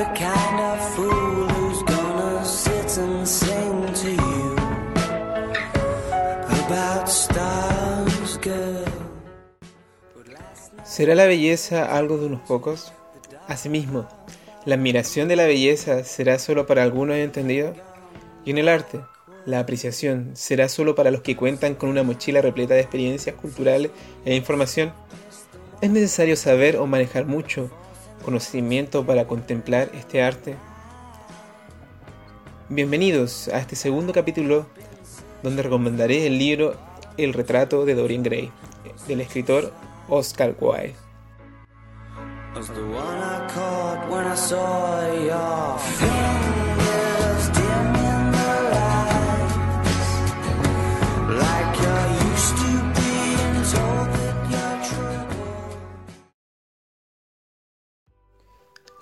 the kind of fool who's gonna sit and sing to you about stars. ¿Será la belleza algo de unos pocos? Asimismo, ¿la admiración de la belleza será solo para algunos entendidos? ¿Y en el arte? ¿La apreciación será solo para los que cuentan con una mochila repleta de experiencias culturales e información? ¿Es necesario saber o manejar mucho conocimiento para contemplar este arte? Bienvenidos a este segundo capítulo donde recomendaré el libro El retrato de Dorian Gray del escritor Oscar Wilde.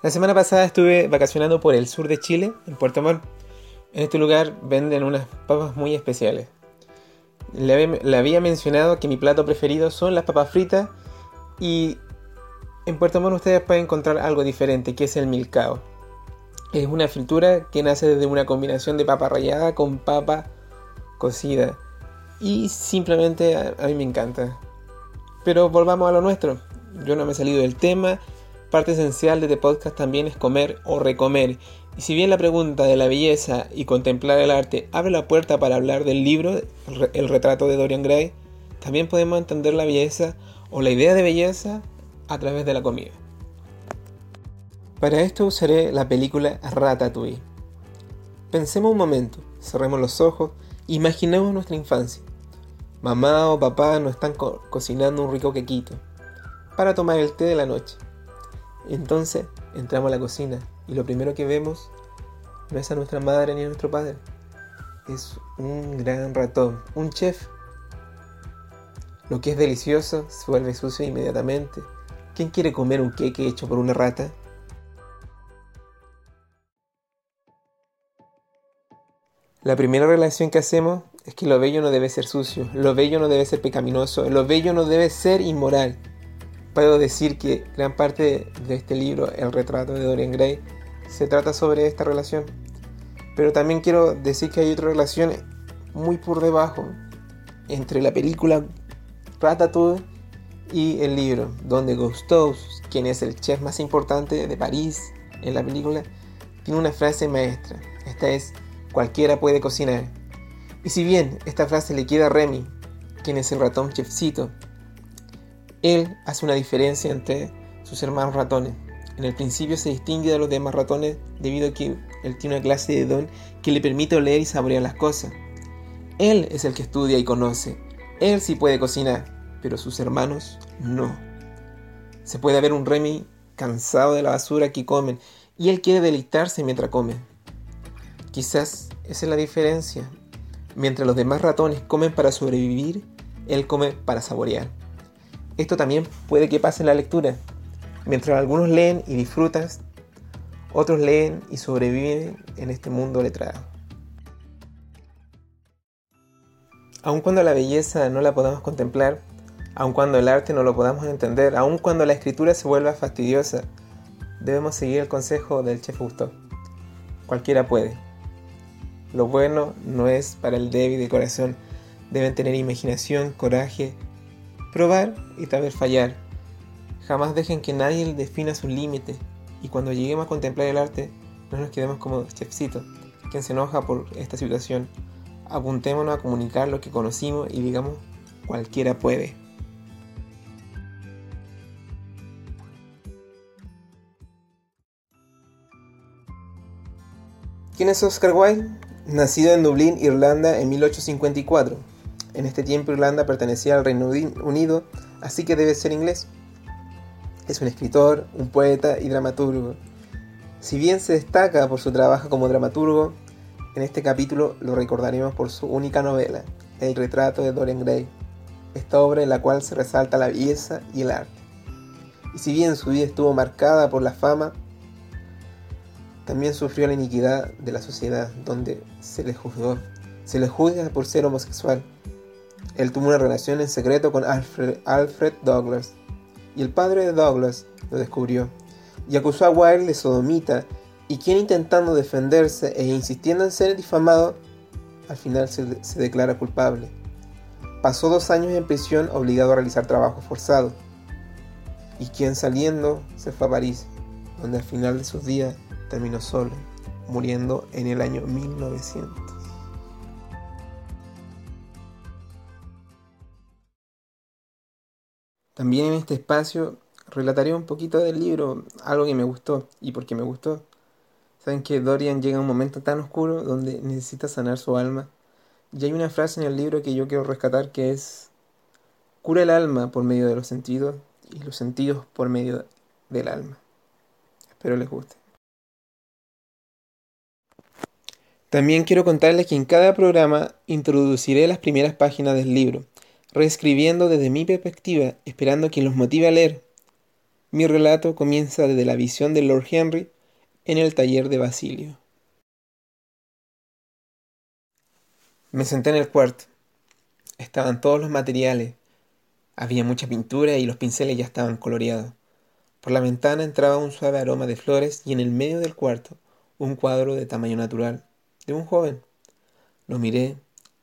La semana pasada estuve vacacionando por el sur de Chile, en Puerto Montt. En este lugar venden unas papas muy especiales. Le había, mencionado que mi plato preferido son las papas fritas y en Puerto Montt ustedes pueden encontrar algo diferente, que es el milcao. Es una fritura que nace desde una combinación de papa rallada con papa cocida. Y simplemente a, a mí me encanta. Pero volvamos a lo nuestro. Yo no me he salido del tema. Parte esencial de este podcast también es comer o recomer. Y si bien la pregunta de la belleza y contemplar el arte abre la puerta para hablar del libro, El retrato de Dorian Gray, también podemos entender la belleza o la idea de belleza a través de la comida. Para esto usaré la película Ratatouille. Pensemos un momento, cerremos los ojos, imaginemos nuestra infancia. Mamá o papá nos están co cocinando un rico quequito para tomar el té de la noche. Entonces entramos a la cocina y lo primero que vemos no es a nuestra madre ni a nuestro padre. Es un gran ratón, un chef. Lo que es delicioso se vuelve sucio inmediatamente. ¿Quién quiere comer un queque hecho por una rata? La primera relación que hacemos es que lo bello no debe ser sucio, lo bello no debe ser pecaminoso, lo bello no debe ser inmoral. Puedo decir que gran parte de este libro, El retrato de Dorian Gray, se trata sobre esta relación. Pero también quiero decir que hay otra relación muy por debajo entre la película Ratatouille y el libro, donde Gusteau, quien es el chef más importante de París en la película, tiene una frase maestra. Esta es, cualquiera puede cocinar. Y si bien esta frase le queda a Remy, quien es el ratón chefcito, él hace una diferencia entre sus hermanos ratones. En el principio se distingue de los demás ratones debido a que él tiene una clase de don que le permite oler y saborear las cosas. Él es el que estudia y conoce. Él sí puede cocinar, pero sus hermanos no. Se puede ver un Remy cansado de la basura que comen y él quiere deleitarse mientras come. Quizás esa es la diferencia. Mientras los demás ratones comen para sobrevivir, él come para saborear. Esto también puede que pase en la lectura. Mientras algunos leen y disfrutan, otros leen y sobreviven en este mundo letrado. Aun cuando la belleza no la podamos contemplar, aun cuando el arte no lo podamos entender, aun cuando la escritura se vuelva fastidiosa, debemos seguir el consejo del chef Gusto. Cualquiera puede. Lo bueno no es para el débil de corazón. Deben tener imaginación, coraje, probar y tal vez fallar. Jamás dejen que nadie defina sus límites y cuando lleguemos a contemplar el arte no nos quedemos como chefcito, quien se enoja por esta situación. Apuntémonos a comunicar lo que conocimos y digamos cualquiera puede. ¿Quién es Oscar Wilde? Nacido en Dublín, Irlanda, en 1854. En este tiempo Irlanda pertenecía al Reino Unido, así que debe ser inglés. Es un escritor, un poeta y dramaturgo. Si bien se destaca por su trabajo como dramaturgo, en este capítulo lo recordaremos por su única novela, El retrato de Dorian Gray, esta obra en la cual se resalta la belleza y el arte. Y si bien su vida estuvo marcada por la fama, también sufrió la iniquidad de la sociedad, donde se le juzgó, se le juzga por ser homosexual. Él tuvo una relación en secreto con Alfred, Douglas, y el padre de Douglas lo descubrió, y acusó a Wilde de sodomita y quien intentando defenderse e insistiendo en ser difamado, al final se, se declara culpable. Pasó dos años en prisión obligado a realizar trabajo forzado, y quien saliendo se fue a París, donde al final de sus días terminó solo, muriendo en el año 1900. También en este espacio relataré un poquito del libro, algo que me gustó y porque me gustó. Saben que Dorian llega a un momento tan oscuro donde necesita sanar su alma. Y hay una frase en el libro que yo quiero rescatar que es, cura el alma por medio de los sentidos y los sentidos por medio del alma. Espero les guste. También quiero contarles que en cada programa introduciré las primeras páginas del libro, reescribiendo desde mi perspectiva, esperando que los motive a leer. Mi relato comienza desde la visión de Lord Henry en el taller de Basilio. Me senté en el cuarto. Estaban todos los materiales. Había mucha pintura y los pinceles ya estaban coloreados. Por la ventana entraba un suave aroma de flores y en el medio del cuarto un cuadro de tamaño natural de un joven. Lo miré,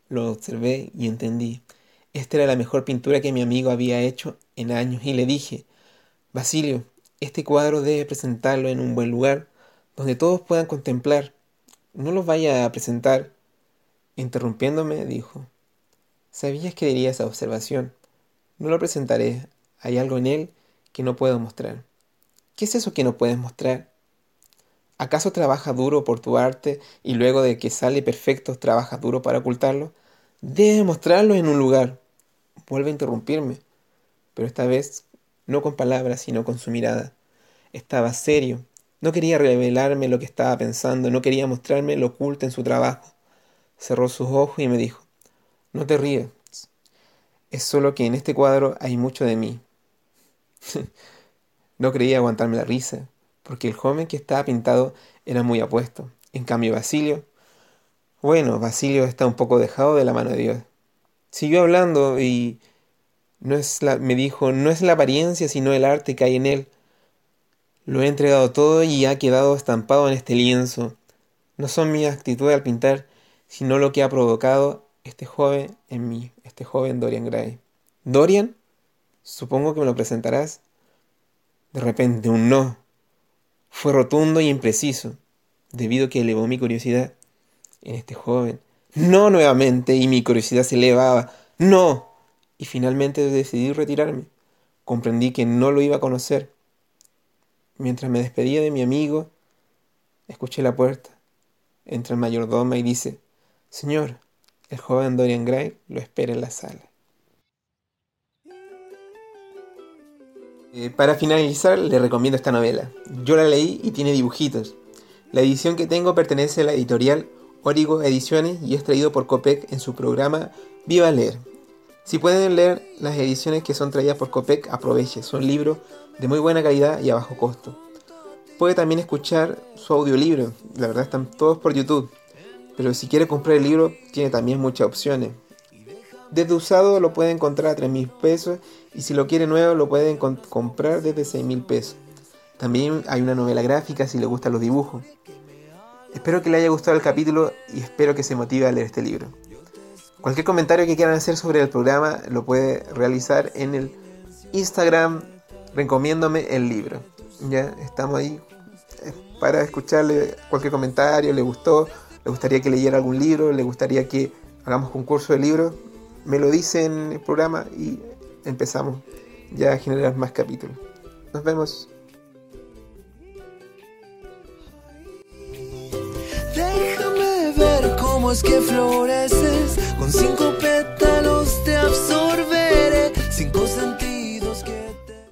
lo observé y entendí. Esta era la mejor pintura que mi amigo había hecho en años y le dije, Basilio, este cuadro debe presentarlo en un buen lugar donde todos puedan contemplar. No lo vaya a presentar. Interrumpiéndome, dijo, ¿sabías que diría esa observación? No lo presentaré. Hay algo en él que no puedo mostrar. ¿Qué es eso que no puedes mostrar? ¿Acaso trabajas duro por tu arte y luego de que sale perfecto trabajas duro para ocultarlo? Debes mostrarlo en un lugar. Vuelve a interrumpirme, pero esta vez no con palabras, sino con su mirada. Estaba serio. No quería revelarme lo que estaba pensando, no quería mostrarme lo oculto en su trabajo. Cerró sus ojos y me dijo, no te ríes. Es solo que en este cuadro hay mucho de mí. no creía aguantarme la risa, porque el joven que estaba pintado era muy apuesto. En cambio, Basilio... Bueno, Basilio está un poco dejado de la mano de Dios. Siguió hablando y no es la, me dijo, no es la apariencia, sino el arte que hay en él. Lo he entregado todo y ha quedado estampado en este lienzo. No son mi actitud al pintar, sino lo que ha provocado este joven en mí, este joven Dorian Gray. ¿Dorian? Supongo que me lo presentarás. De repente, un no. Fue rotundo y impreciso, debido a que elevó mi curiosidad en este joven. No nuevamente, y mi curiosidad se elevaba. No. Y finalmente decidí retirarme. Comprendí que no lo iba a conocer. Mientras me despedía de mi amigo, escuché la puerta. Entra el mayordoma y dice, Señor, el joven Dorian Gray lo espera en la sala. Eh, para finalizar, le recomiendo esta novela. Yo la leí y tiene dibujitos. La edición que tengo pertenece a la editorial Origo Ediciones y es traído por Copec en su programa Viva Leer. Si pueden leer las ediciones que son traídas por Copec, aproveche. Son libros de muy buena calidad y a bajo costo. Puede también escuchar su audiolibro. La verdad están todos por YouTube. Pero si quiere comprar el libro, tiene también muchas opciones. Desde usado lo puede encontrar a 3 mil pesos y si lo quiere nuevo lo pueden comprar desde 6 mil pesos. También hay una novela gráfica si le gustan los dibujos. Espero que le haya gustado el capítulo y espero que se motive a leer este libro. Cualquier comentario que quieran hacer sobre el programa lo puede realizar en el Instagram recomiéndome el libro. Ya estamos ahí eh, para escucharle cualquier comentario, le gustó, le gustaría que leyera algún libro, le gustaría que hagamos concurso de libros, me lo dice en el programa y empezamos ya a generar más capítulos. Nos vemos. Es que floreces. Con cinco pétalos te absorberé. Cinco centímetros